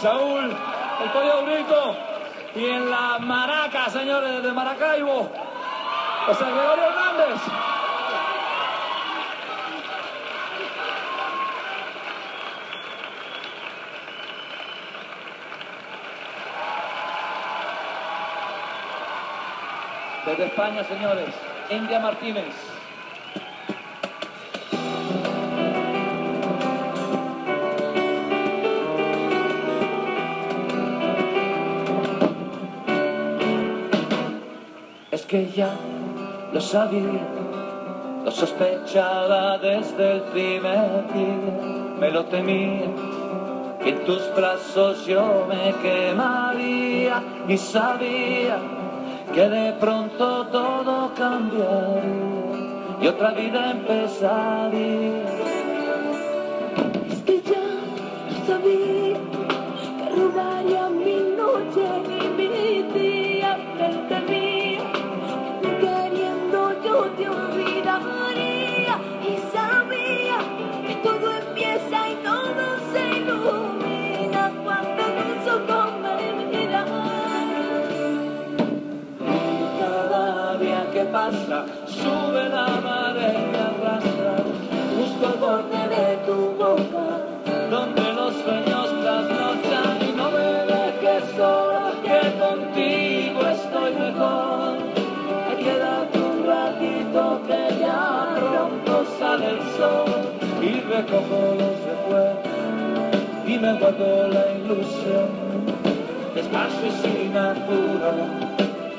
Saúl, el Pollo Brito. Y en la Maraca, señores, de Maracaibo, José Gregorio Hernández. Desde España, señores, India Martínez. Que ya lo sabía, lo sospechaba desde el primer día, me lo temía, que en tus brazos yo me quemaría y sabía que de pronto todo cambiaría y otra vida empezaría. Recojo los recuerdos y me guardo la ilusión despacio y sin apuro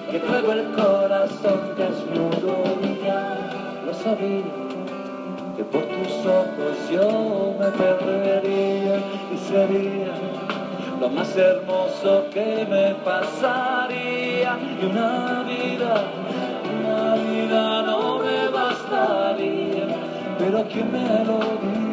que traigo el corazón desnudo y ya lo sabía que por tus ojos yo me perdería y sería lo más hermoso que me pasaría y una vida, una vida no me bastaría, pero ¿quién me lo diría?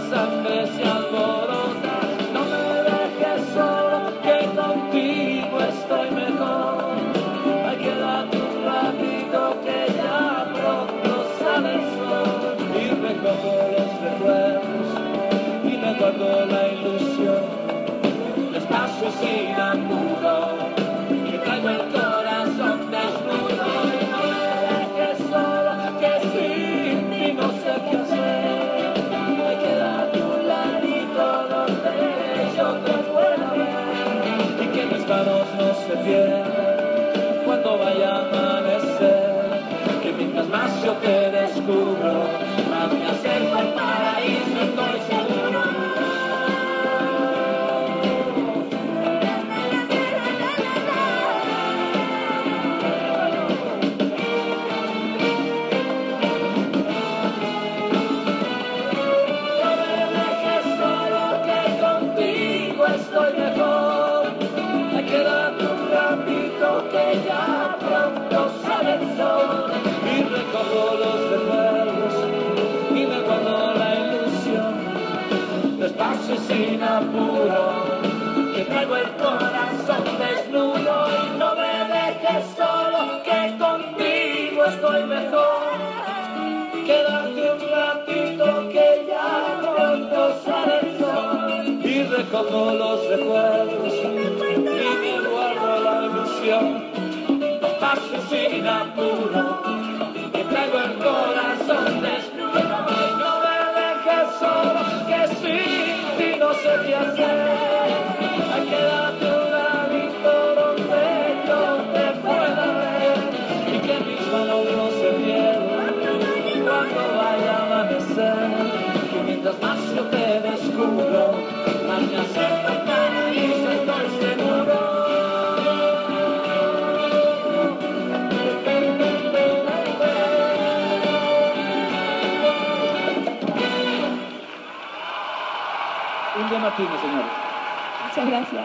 Y la sangre Que mientras más yo te descubro, más me acerco al paraíso, estoy Recojo los recuerdos y me guardo la ilusión. Despacio y sin apuro, que traigo el corazón desnudo. Y no me dejes solo que contigo estoy mejor. Quédate un ratito que ya pronto sale el y recojo los recuerdos y me guardo la ilusión. Paso sin apuro, el corazón no me dejes solo, que sin no sé qué hacer. Muchas gracias.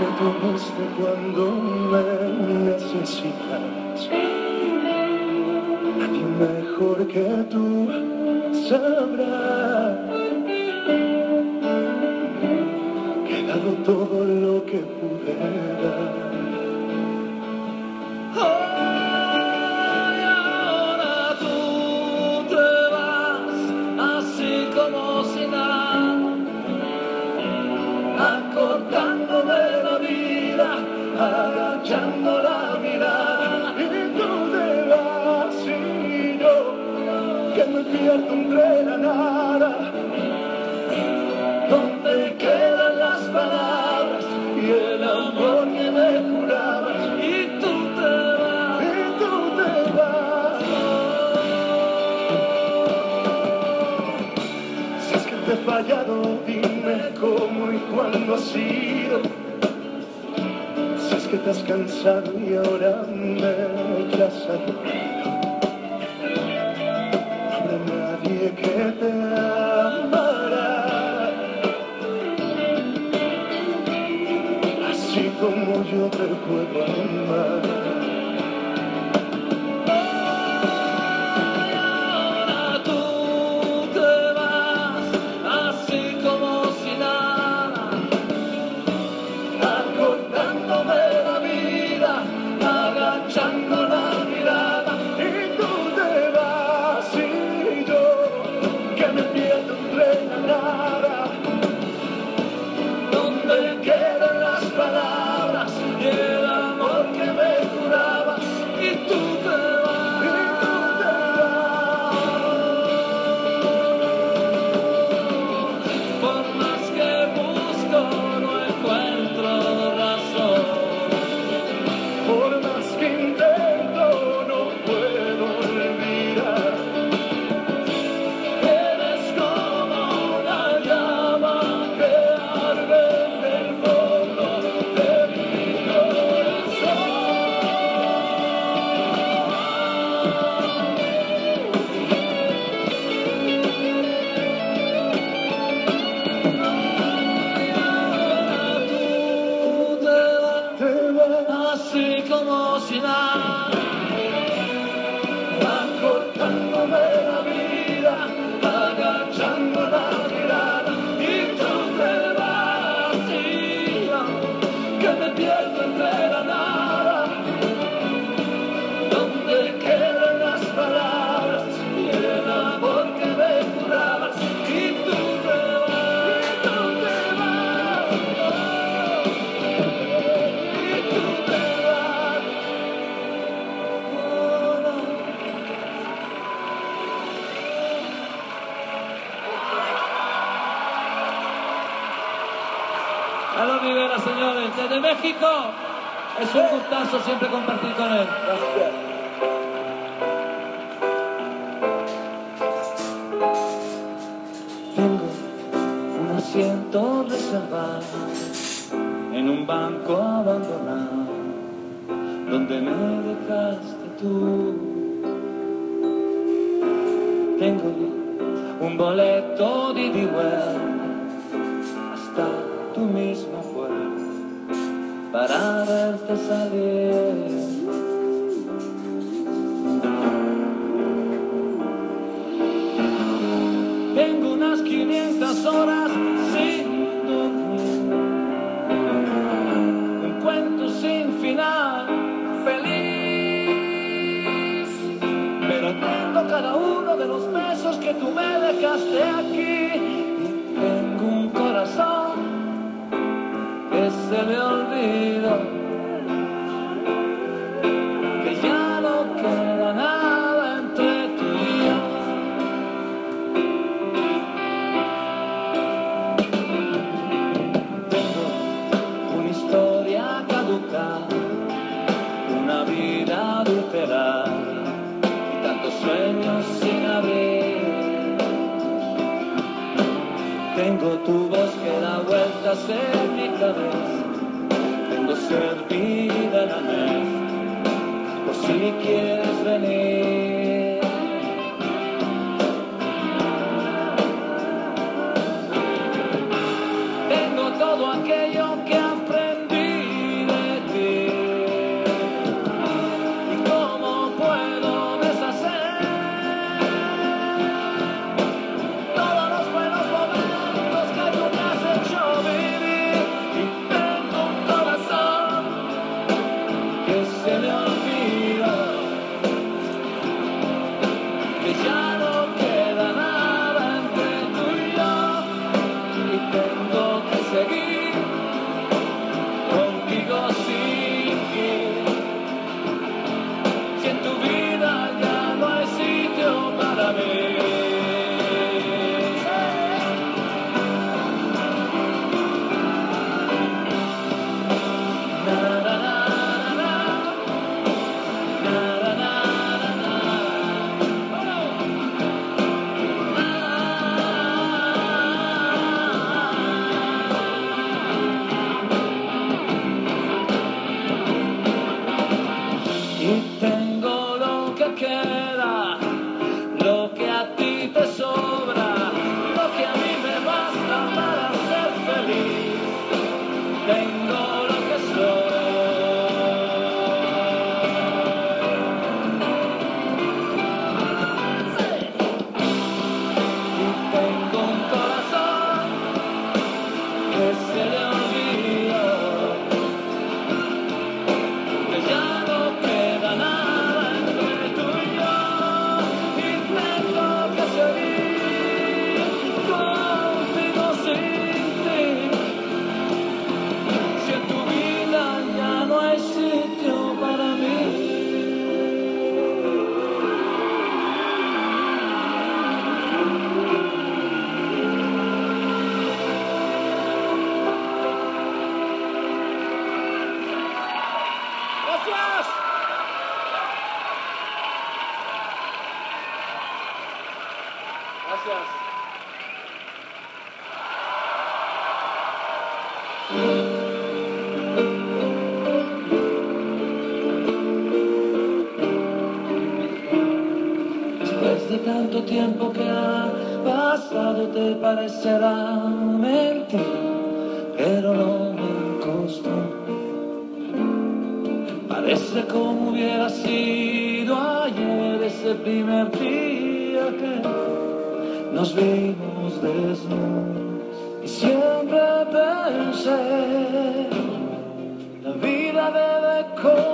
me tomaste cuando me necesitas. Nadie mejor que tú sabrá. Que he dado todo lo que pude dar. días tendré la nada. ¿Dónde quedan las palabras y el amor que me jurabas? Y tú te vas, y tú te vas. Si es que te he fallado, dime cómo y cuándo ha sido que te has cansado y ahora me atrasas. Que te amarás, así como yo te cuerpo amarás. しかもしない。siempre compartir con él. Tengo un asiento reservado en un banco abandonado donde me dejaste tú. Tengo un boleto de ida verte salir. Tengo unas 500 horas sin dormir. Un cuento sin final, feliz. Pero tengo cada uno de los besos que tú me dejaste aquí. Y tengo un corazón que se me olvida. las cervicales, tengo servida la mesa, por si quieres venir. Parecerá mentira, pero no me costó. Parece como hubiera sido ayer ese primer día que nos vimos desnudos. Y siempre pensé, la vida debe continuar,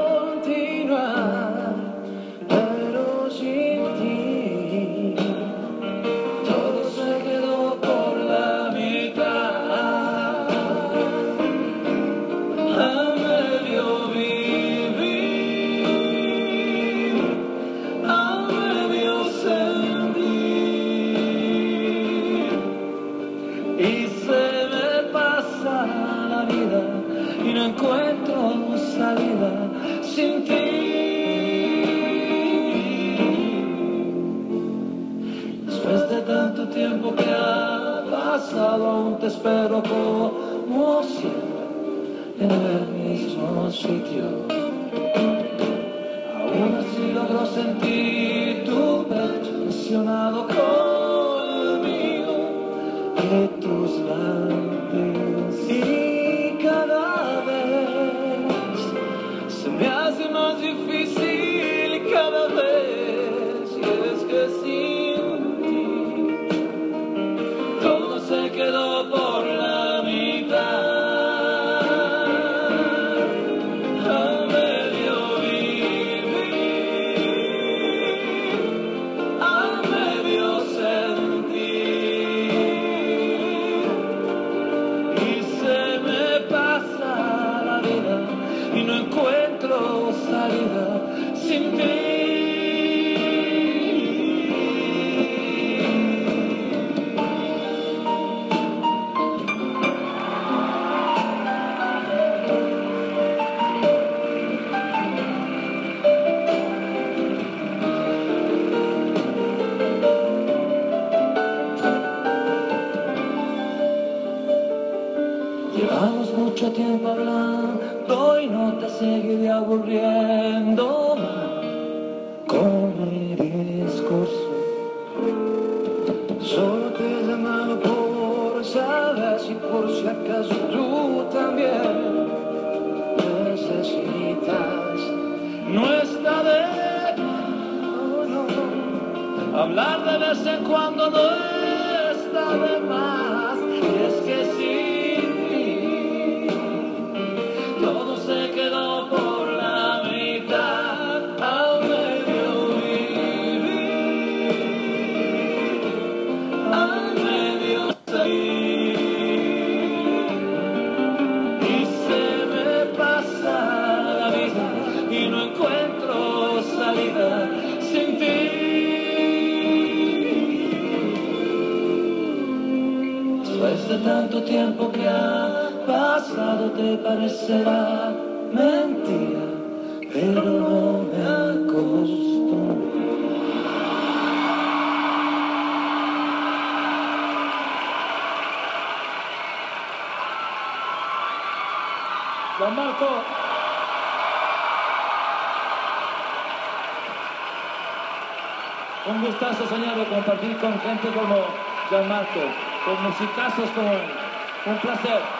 espero como siempre en el mismo sitio. Aún así logro sentir tu pecho presionado con el mío y tus labios. Y cada vez se me hace más difícil cada vez. Y es que sin hablar de vez en cuando no está de más. Tiempo que ha pasado te parecerá mentira, pero no me acostumbro. Juan Marco. Un gustazo soñado compartir con gente como Gianmarco, con musicazos como él. Un placer.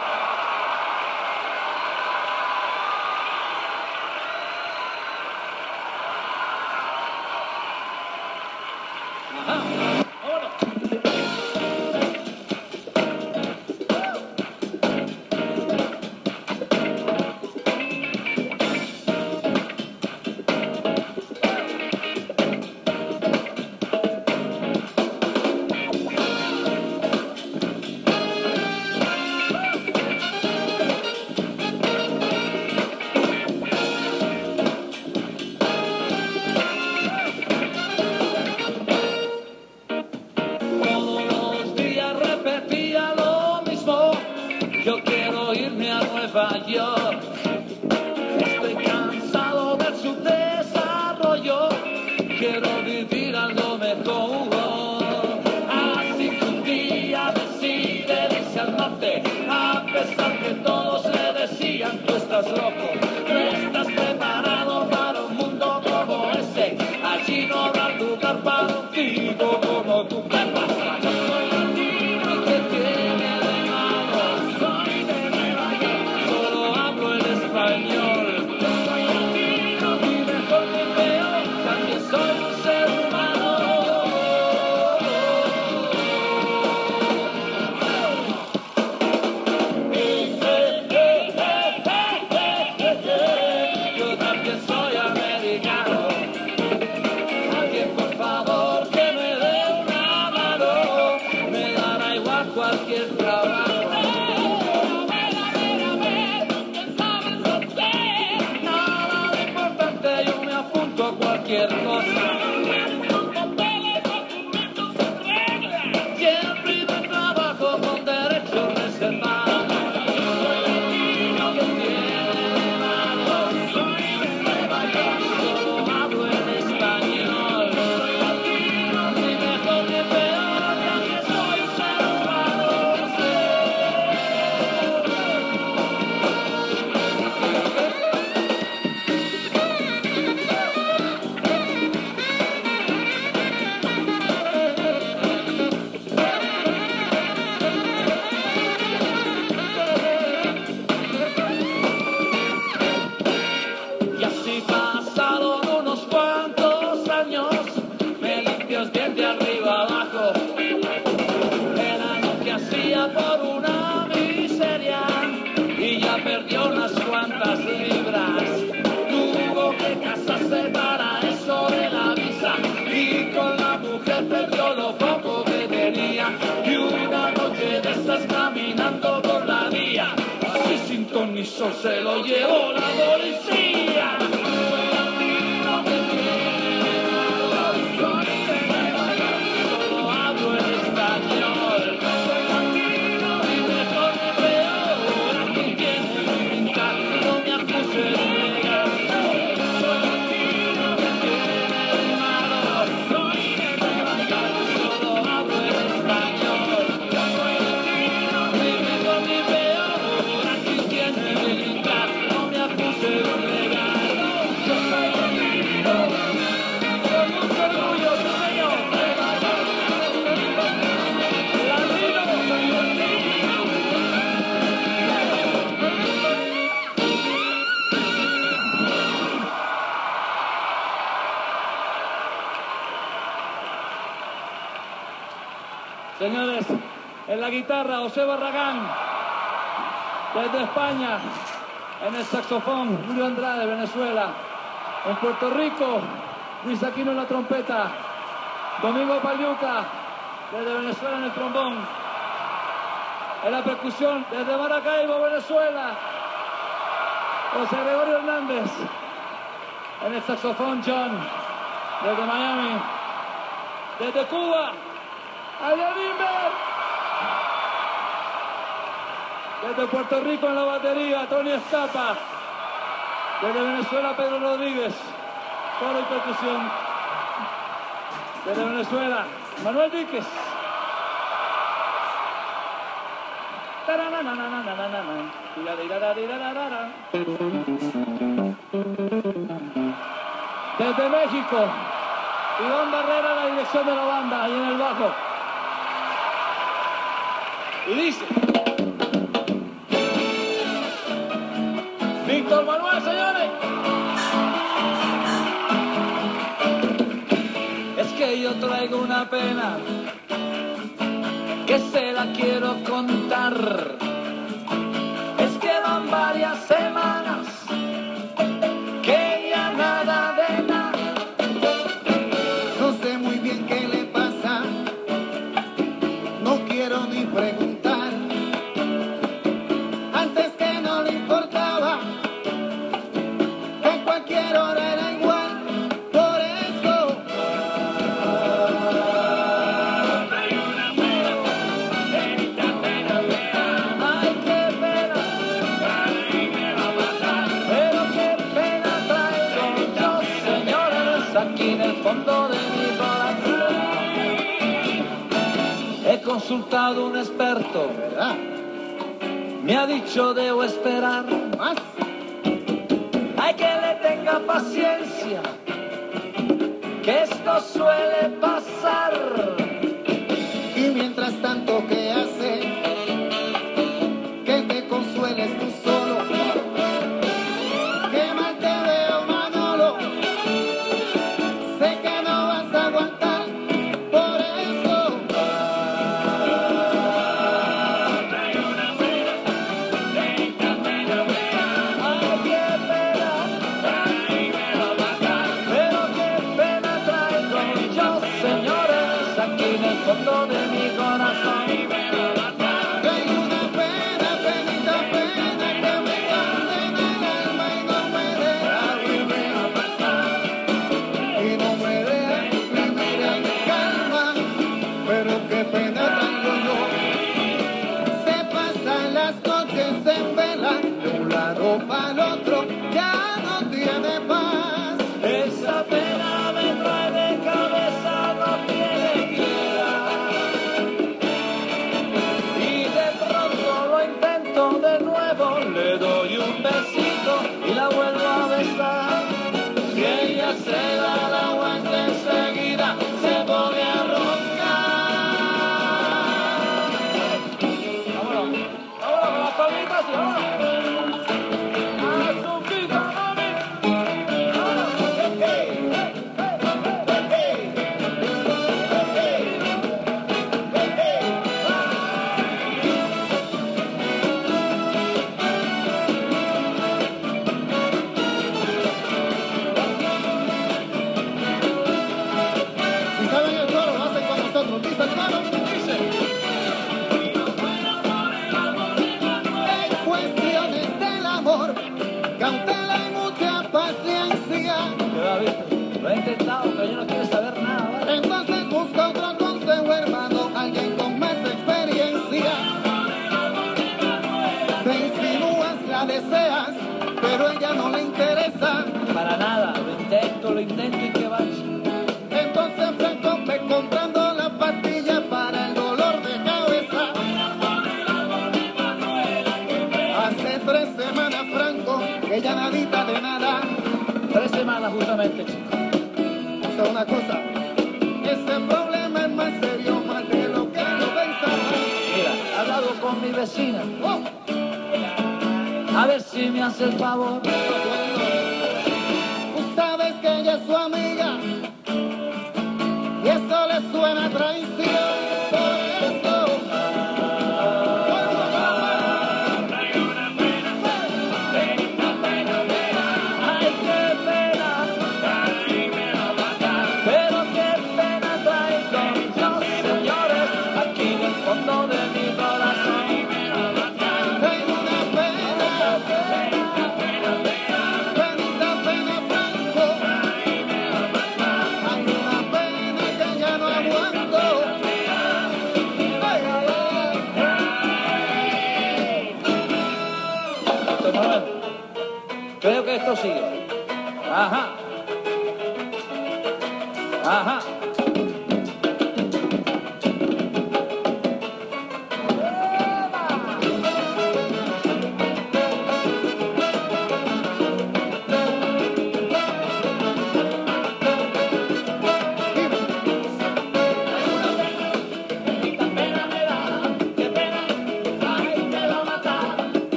se lo llevó la policía. Señores, en la guitarra, José Barragán, desde España. En el saxofón, Julio Andrade, Venezuela. En Puerto Rico, Luis Aquino en la trompeta. Domingo Paliuca, desde Venezuela en el trombón. En la percusión, desde Maracaibo, Venezuela. José Gregorio Hernández. En el saxofón, John, desde Miami. Desde Cuba. ¡Allá Desde Puerto Rico en la batería, Tony Estapa. Desde Venezuela, Pedro Rodríguez. Coro y percusión. Desde Venezuela, Manuel Víquez. Desde México, Iván Barrera, la dirección de la banda, ahí en el bajo. Y dice... Víctor Manuel, señores. Es que yo traigo una pena que se la quiero contar. Es que van varias semanas consultado un experto. Me ha dicho debo esperar más. Hay que le tenga paciencia, que esto suele pasar. te da. y eso le suena traición.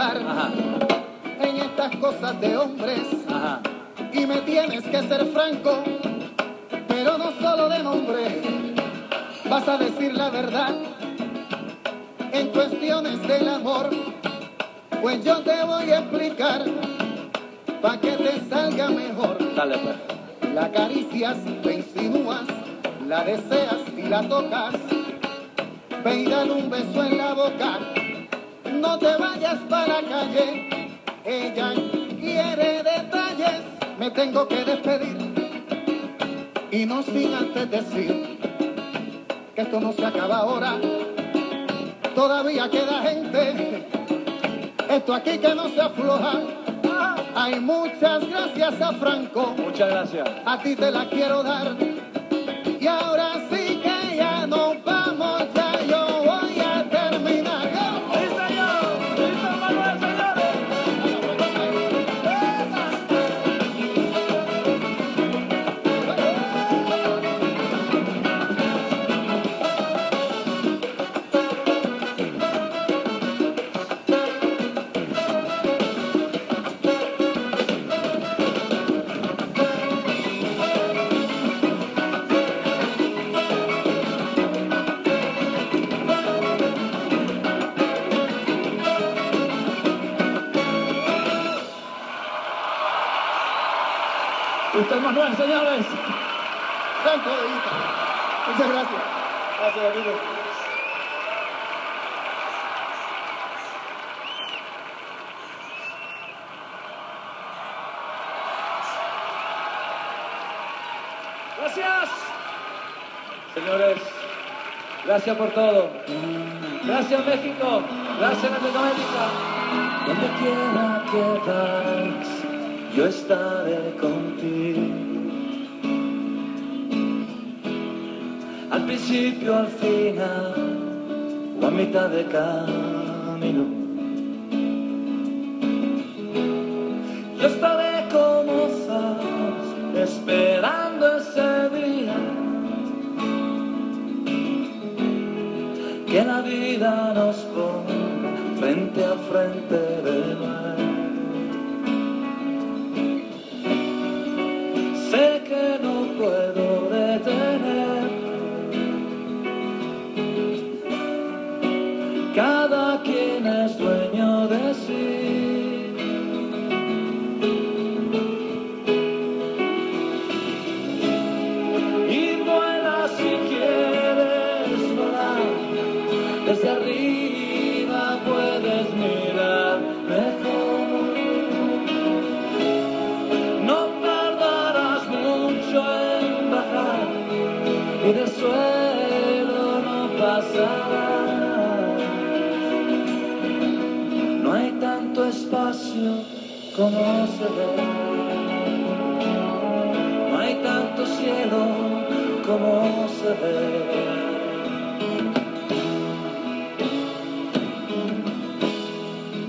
en estas cosas de hombres. Y me tienes que ser franco, pero no solo de nombre. Vas a decir la verdad en cuestiones del amor. Pues yo te voy a explicar para que te salga mejor. Dale, pues. La acaricias, te insinúas, la deseas y la tocas. Ve y dale un beso en la boca no te vayas para la calle. Ella quiere detalles, me tengo que despedir. Y no sin antes decir que esto no se acaba ahora. Todavía queda gente. Esto aquí que no se afloja. Hay muchas gracias a Franco. Muchas gracias. A ti te la quiero dar. Y ahora sí. Gracias por todo. Gracias México. Gracias Latinoamérica. Donde quiera que vas, yo estaré contigo. Al principio, al final, o a mitad de camino. Yo estaré como sabes, esperando Que la vida nos pone frente a frente de nuevo. No hay tanto cielo como se ve.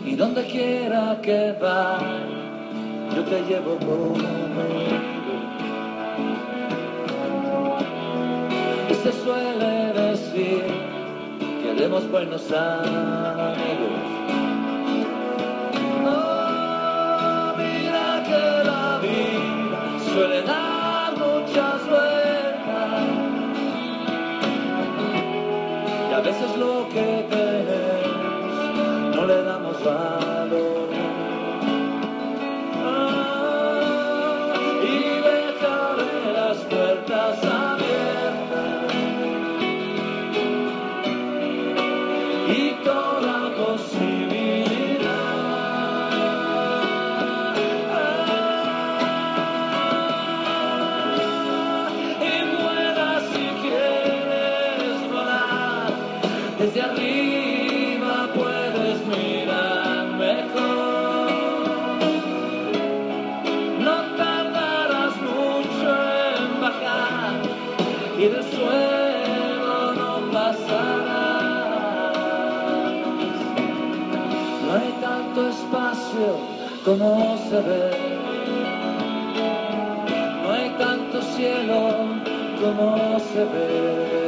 Y donde quiera que va, yo te llevo conmigo. Se suele decir que haremos buenos amigos. Suele dar muchas vueltas. Y a veces lo que tenemos no le damos valor. Como se ve. No hay tanto cielo como se ve.